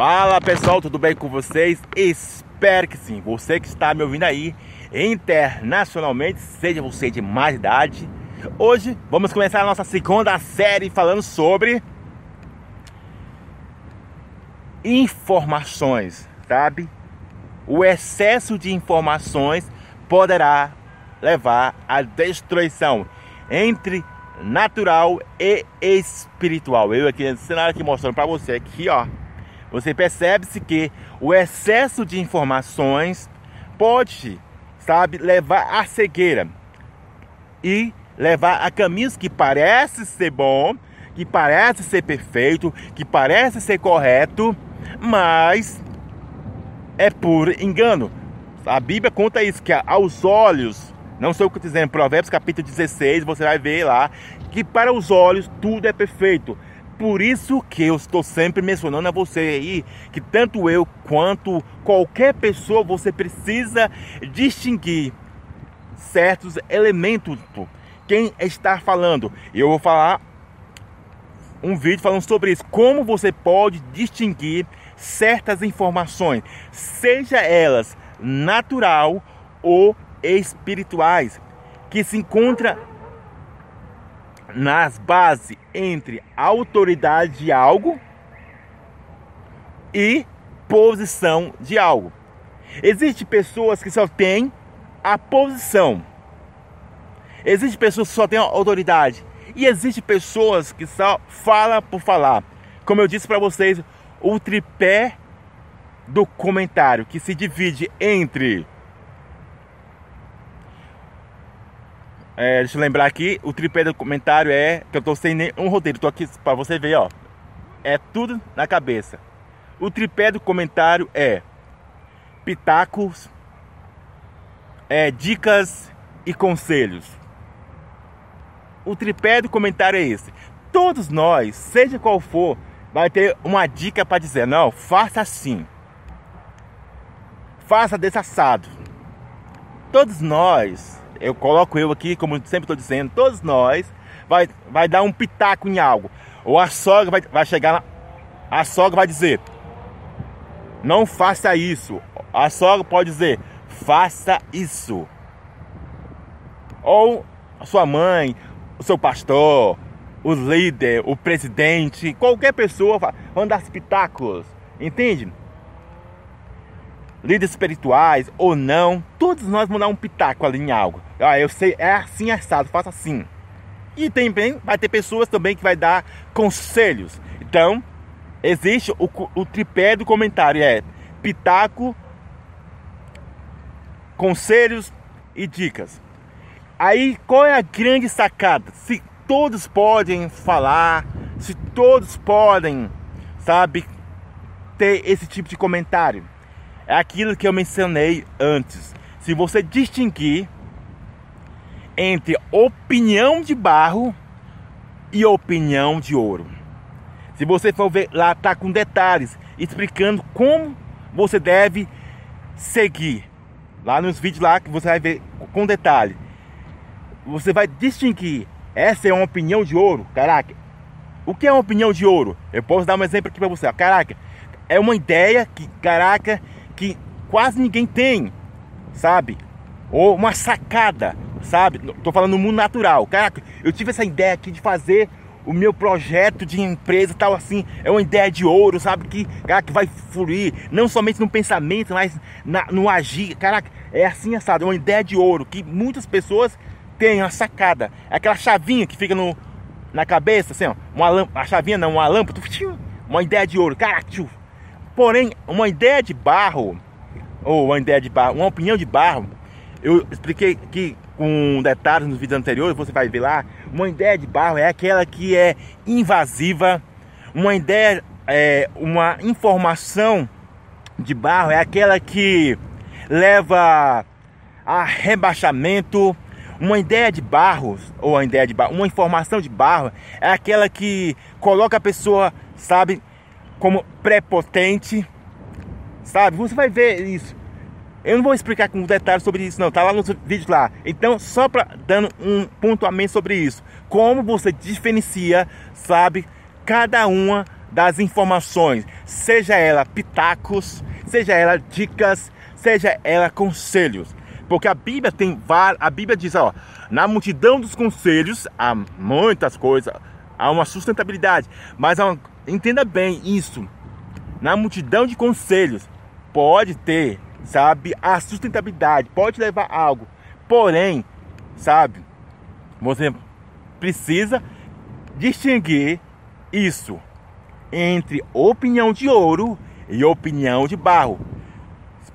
Fala pessoal, tudo bem com vocês? Espero que sim. Você que está me ouvindo aí internacionalmente, seja você de mais idade. Hoje vamos começar a nossa segunda série falando sobre informações, sabe? O excesso de informações poderá levar à destruição entre natural e espiritual. Eu aqui nesse cenário aqui mostrando para você aqui, ó. Você percebe-se que o excesso de informações pode, sabe, levar à cegueira e levar a caminhos que parece ser bom, que parece ser perfeito, que parece ser correto, mas é por engano. A Bíblia conta isso que aos olhos não sei o que estou dizendo, Provérbios capítulo 16, você vai ver lá que para os olhos tudo é perfeito. Por isso que eu estou sempre mencionando a você aí que tanto eu quanto qualquer pessoa você precisa distinguir certos elementos. Quem está falando? Eu vou falar um vídeo falando sobre isso. Como você pode distinguir certas informações, seja elas natural ou espirituais que se encontra nas bases entre autoridade de algo e posição de algo. Existem pessoas que só têm a posição. Existem pessoas que só têm a autoridade. E existem pessoas que só falam por falar. Como eu disse para vocês, o tripé do comentário que se divide entre É, deixa eu lembrar aqui, o tripé do comentário é que eu tô sem nenhum roteiro, tô aqui para você ver, ó. É tudo na cabeça. O tripé do comentário é pitacos, é, dicas e conselhos. O tripé do comentário é esse. Todos nós, seja qual for, vai ter uma dica para dizer, não, faça assim. Faça desse assado. Todos nós eu coloco eu aqui, como sempre estou dizendo, todos nós, vai, vai dar um pitaco em algo. Ou a sogra vai, vai chegar a sogra vai dizer, não faça isso. A sogra pode dizer, faça isso. Ou a sua mãe, o seu pastor, o líder, o presidente, qualquer pessoa vão dar pitacos, entende? líderes espirituais ou não, todos nós vamos dar um pitaco ali em algo. Ah, eu sei, é assim assado, faça assim. E também vai ter pessoas também que vai dar conselhos. Então, existe o, o tripé do comentário, é pitaco, conselhos e dicas. Aí, qual é a grande sacada? Se todos podem falar, se todos podem, sabe, ter esse tipo de comentário é aquilo que eu mencionei antes. Se você distinguir entre opinião de barro e opinião de ouro. Se você for ver lá, tá com detalhes explicando como você deve seguir. Lá nos vídeos lá que você vai ver com detalhe. Você vai distinguir. Essa é uma opinião de ouro. Caraca. O que é uma opinião de ouro? Eu posso dar um exemplo aqui para você. Caraca. É uma ideia que, caraca, que quase ninguém tem, sabe? Ou uma sacada, sabe? Tô falando no mundo natural. Caraca, eu tive essa ideia aqui de fazer o meu projeto de empresa tal assim, é uma ideia de ouro, sabe? Que, cara, que vai fluir, não somente no pensamento, mas na, no agir. Caraca, é assim assado, é uma ideia de ouro que muitas pessoas têm, uma sacada. É aquela chavinha que fica no, na cabeça, assim, ó, uma lâmpada, a chavinha não, uma lâmpada, uma ideia de ouro. Caraca, Porém, uma ideia de barro, ou uma ideia de barro, uma opinião de barro, eu expliquei aqui com detalhes nos vídeos anteriores, você vai ver lá. Uma ideia de barro é aquela que é invasiva, uma ideia, é, uma informação de barro é aquela que leva a rebaixamento. Uma ideia de barro, ou uma ideia de barro, uma informação de barro é aquela que coloca a pessoa, sabe, como prepotente, sabe? Você vai ver isso. Eu não vou explicar com detalhes sobre isso, não. Tá lá nos vídeos lá. Então, só para dando um pontuamento sobre isso, como você diferencia, sabe, cada uma das informações, seja ela pitacos, seja ela dicas, seja ela conselhos. Porque a Bíblia tem várias, a Bíblia diz, ó, na multidão dos conselhos há muitas coisas, há uma sustentabilidade, mas uma, entenda bem isso. Na multidão de conselhos pode ter, sabe, a sustentabilidade, pode levar a algo. Porém, sabe, você precisa distinguir isso entre opinião de ouro e opinião de barro.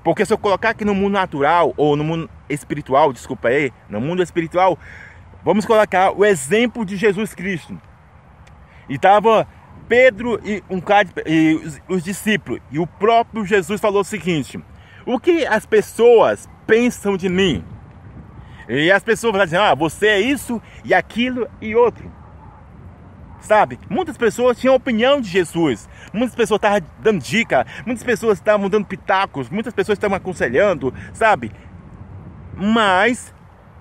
Porque se eu colocar aqui no mundo natural ou no mundo espiritual, desculpa aí, no mundo espiritual, vamos colocar o exemplo de Jesus Cristo. E tava Pedro e um e os discípulos e o próprio Jesus falou o seguinte: O que as pessoas pensam de mim? E as pessoas falam assim: Ah, você é isso e aquilo e outro. Sabe? Muitas pessoas tinham opinião de Jesus. Muitas pessoas estavam dando dica. Muitas pessoas estavam dando pitacos. Muitas pessoas estavam aconselhando. Sabe? Mas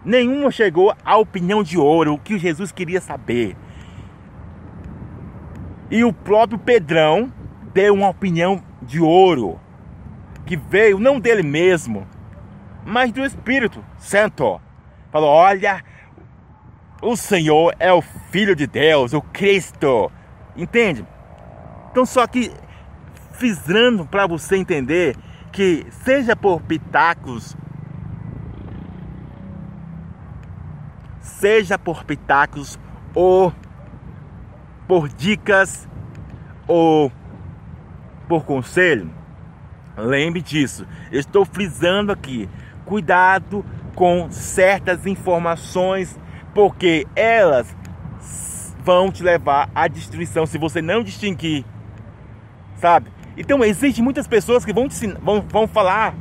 nenhuma chegou à opinião de ouro, o que Jesus queria saber. E o próprio Pedrão deu uma opinião de ouro, que veio não dele mesmo, mas do Espírito Santo. Falou: Olha, o Senhor é o Filho de Deus, o Cristo. Entende? Então, só que frisando para você entender que, seja por pitacos, seja por pitacos ou por dicas ou por conselho, lembre disso. Eu estou frisando aqui. Cuidado com certas informações porque elas vão te levar à destruição se você não distinguir, sabe? Então existem muitas pessoas que vão te vão, vão falar.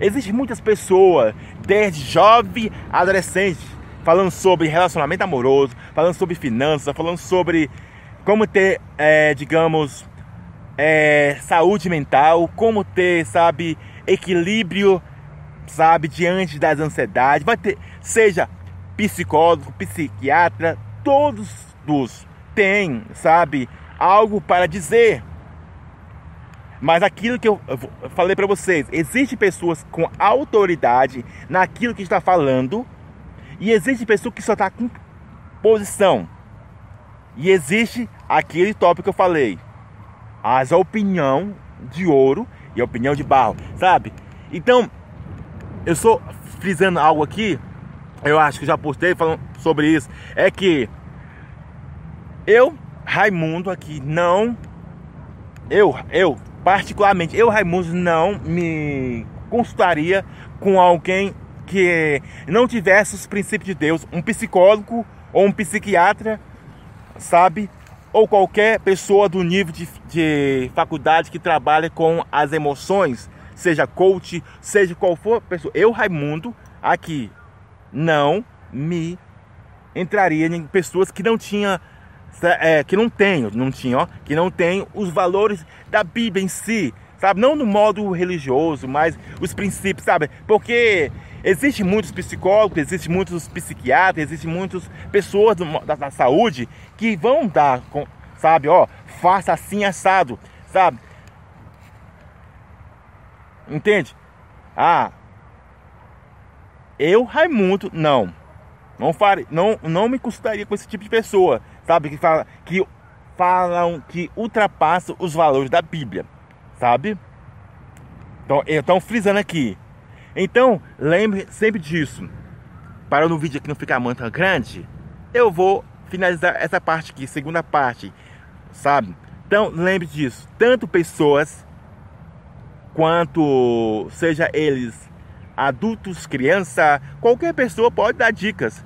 Existem muitas pessoas, desde jovem a adolescente, falando sobre relacionamento amoroso, falando sobre finanças, falando sobre como ter, é, digamos, é, saúde mental, como ter, sabe, equilíbrio, sabe, diante das ansiedades. Vai ter, seja psicólogo, psiquiatra, todos os têm, sabe, algo para dizer. Mas aquilo que eu falei para vocês, existe pessoas com autoridade naquilo que está falando e existe pessoa que só está com posição. E existe aquele tópico que eu falei, as opinião de ouro e a opinião de barro, sabe? Então, eu estou frisando algo aqui eu acho que já postei falando sobre isso, é que eu, Raimundo aqui, não, eu, eu, particularmente, eu, Raimundo, não me consultaria com alguém que não tivesse os princípios de Deus, um psicólogo ou um psiquiatra, sabe? Ou qualquer pessoa do nível de, de faculdade que trabalha com as emoções, seja coach, seja qual for pessoa. Eu, Raimundo, aqui, não me entraria em pessoas que não tinham é, que não tem, não tinha, ó, que não tem os valores da Bíblia em si, sabe? Não no modo religioso, mas os princípios, sabe? Porque existe muitos psicólogos, existe muitos psiquiatras, existe muitas pessoas da, da, saúde que vão dar, sabe? Ó, faça assim assado, sabe? Entende? Ah, eu, Raimundo, não. Não, fare, não, não me custaria com esse tipo de pessoa, sabe? Que, fala, que falam que ultrapassam os valores da Bíblia, sabe? Então, então frisando aqui. Então, lembre sempre disso. Para no vídeo aqui não ficar muito grande, eu vou finalizar essa parte aqui, segunda parte, sabe? Então, lembre disso. Tanto pessoas quanto seja eles adultos, criança, qualquer pessoa pode dar dicas.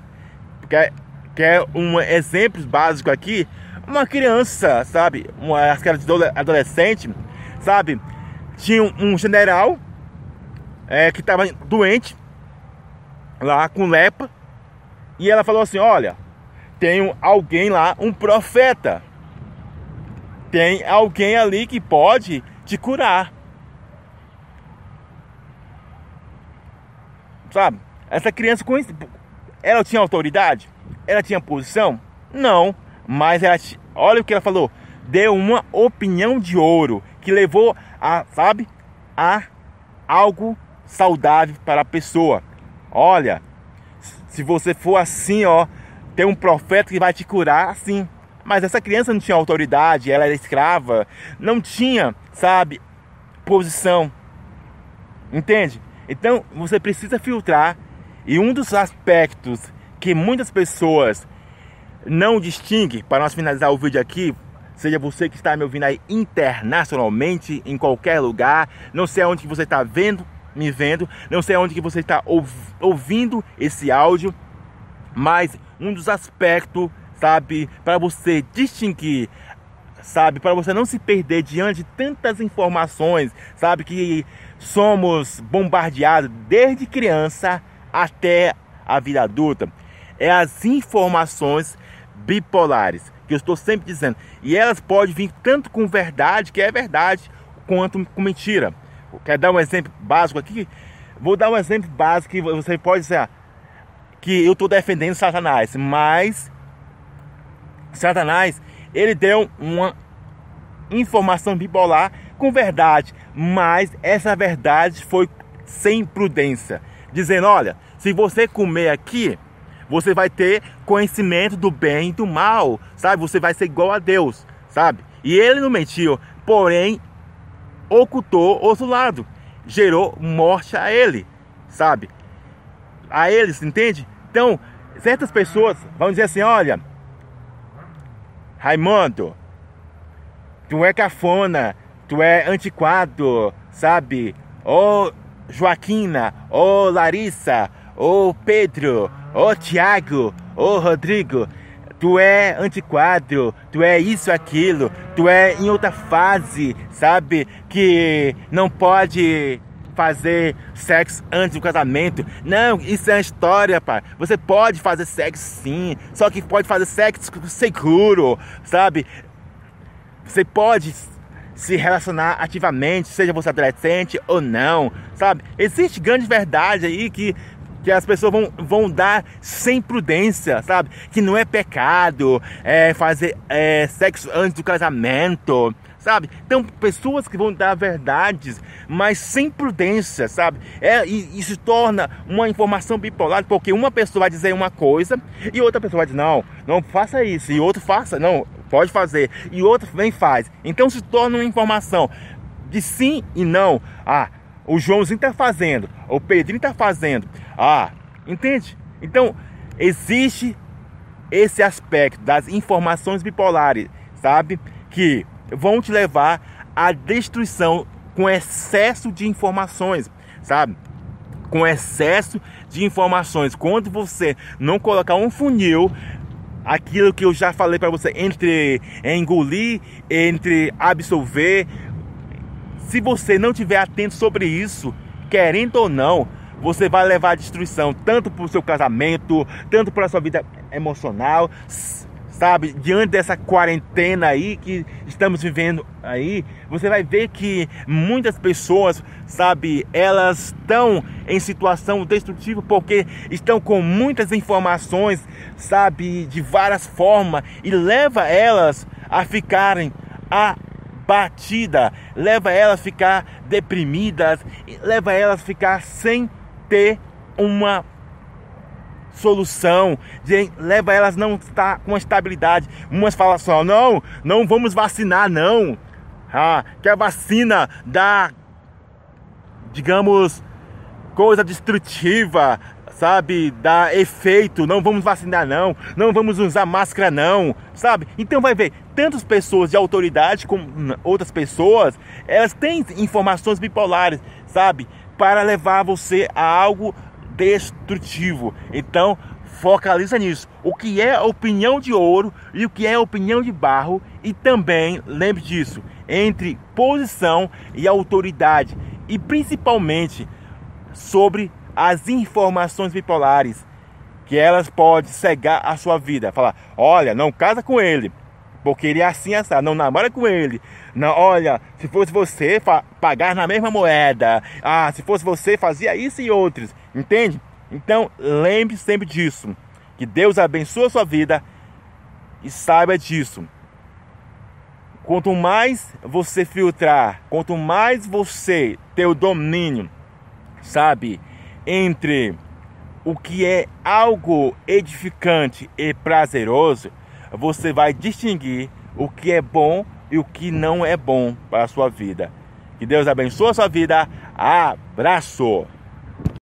Quer, quer um exemplo básico aqui? Uma criança, sabe? Uma aquela adolescente, sabe? Tinha um, general é, que estava doente lá com lepra e ela falou assim: Olha, tem alguém lá, um profeta. Tem alguém ali que pode te curar. sabe? Essa criança com ela tinha autoridade? Ela tinha posição? Não, mas ela olha o que ela falou. deu uma opinião de ouro que levou a, sabe, a algo saudável para a pessoa. Olha, se você for assim, ó, tem um profeta que vai te curar assim. Mas essa criança não tinha autoridade, ela era escrava, não tinha, sabe, posição. Entende? Então você precisa filtrar. E um dos aspectos que muitas pessoas não distinguem, para nós finalizar o vídeo aqui, seja você que está me ouvindo aí internacionalmente, em qualquer lugar, não sei onde que você está vendo, me vendo, não sei onde que você está ouvindo esse áudio, mas um dos aspectos, sabe, para você distinguir sabe? Para você não se perder diante de tantas informações, sabe? Que somos bombardeados desde criança até a vida adulta. É as informações bipolares que eu estou sempre dizendo. E elas podem vir tanto com verdade, que é verdade, quanto com mentira. Quer dar um exemplo básico aqui? Vou dar um exemplo básico que você pode dizer que eu estou defendendo Satanás, mas Satanás ele deu uma informação bipolar com verdade, mas essa verdade foi sem prudência, dizendo: olha, se você comer aqui, você vai ter conhecimento do bem e do mal, sabe? Você vai ser igual a Deus, sabe? E ele não mentiu, porém ocultou outro lado, gerou morte a ele, sabe? A eles, entende? Então, certas pessoas vão dizer assim: olha, Raimundo, tu é cafona, tu é antiquado, sabe? Ô Joaquina, ô Larissa, ô Pedro, ô Tiago, ô Rodrigo, tu é antiquado, tu é isso, aquilo, tu é em outra fase, sabe? Que não pode fazer sexo antes do casamento. Não, isso é uma história, pai. Você pode fazer sexo sim, só que pode fazer sexo seguro, sabe? Você pode se relacionar ativamente, seja você adolescente ou não, sabe? Existe grande verdade aí que, que as pessoas vão, vão dar sem prudência, sabe? Que não é pecado é, fazer é, sexo antes do casamento, sabe? Então, pessoas que vão dar verdades, mas sem prudência, sabe? É, e, se torna uma informação bipolar, porque uma pessoa vai dizer uma coisa e outra pessoa vai dizer, não, não faça isso, e outro faça, não, pode fazer, e outro vem faz. Então se torna uma informação de sim e não. Ah, o Joãozinho está fazendo, o Pedrinho está fazendo. Ah, entende? Então existe esse aspecto das informações bipolares, sabe? Que vão te levar à destruição com excesso de informações, sabe? Com excesso de informações. Quando você não colocar um funil aquilo que eu já falei para você entre engolir, entre absolver. Se você não tiver atento sobre isso, querendo ou não, você vai levar destruição tanto para o seu casamento, tanto para a sua vida emocional, sabe? Diante dessa quarentena aí que estamos vivendo aí, você vai ver que muitas pessoas, sabe, elas estão em situação destrutiva porque estão com muitas informações, sabe, de várias formas e leva elas a ficarem abatidas, leva elas a ficar deprimidas, leva elas a ficar sem ter uma solução, leva elas não estar com estabilidade. Umas falam só, não, não vamos vacinar não. Ah, que a vacina dá, digamos, coisa destrutiva, sabe, dá efeito, não vamos vacinar não, não vamos usar máscara não, sabe? Então vai ver, tantas pessoas de autoridade como outras pessoas, elas têm informações bipolares, sabe? Para levar você a algo destrutivo. Então, focaliza nisso. O que é opinião de ouro e o que é opinião de barro. E também, lembre disso, entre posição e autoridade. E principalmente sobre as informações bipolares. Que elas podem cegar a sua vida. Falar, olha, não casa com ele. Porque ele é assim, assim, não namora com ele. Não, olha, se fosse você, pagar na mesma moeda. Ah, se fosse você, fazia isso e outros. Entende? Então, lembre sempre disso. Que Deus abençoe a sua vida e saiba disso. Quanto mais você filtrar, quanto mais você ter o domínio, sabe, entre o que é algo edificante e prazeroso, você vai distinguir o que é bom e o que não é bom para a sua vida. Que Deus abençoe a sua vida. Abraço!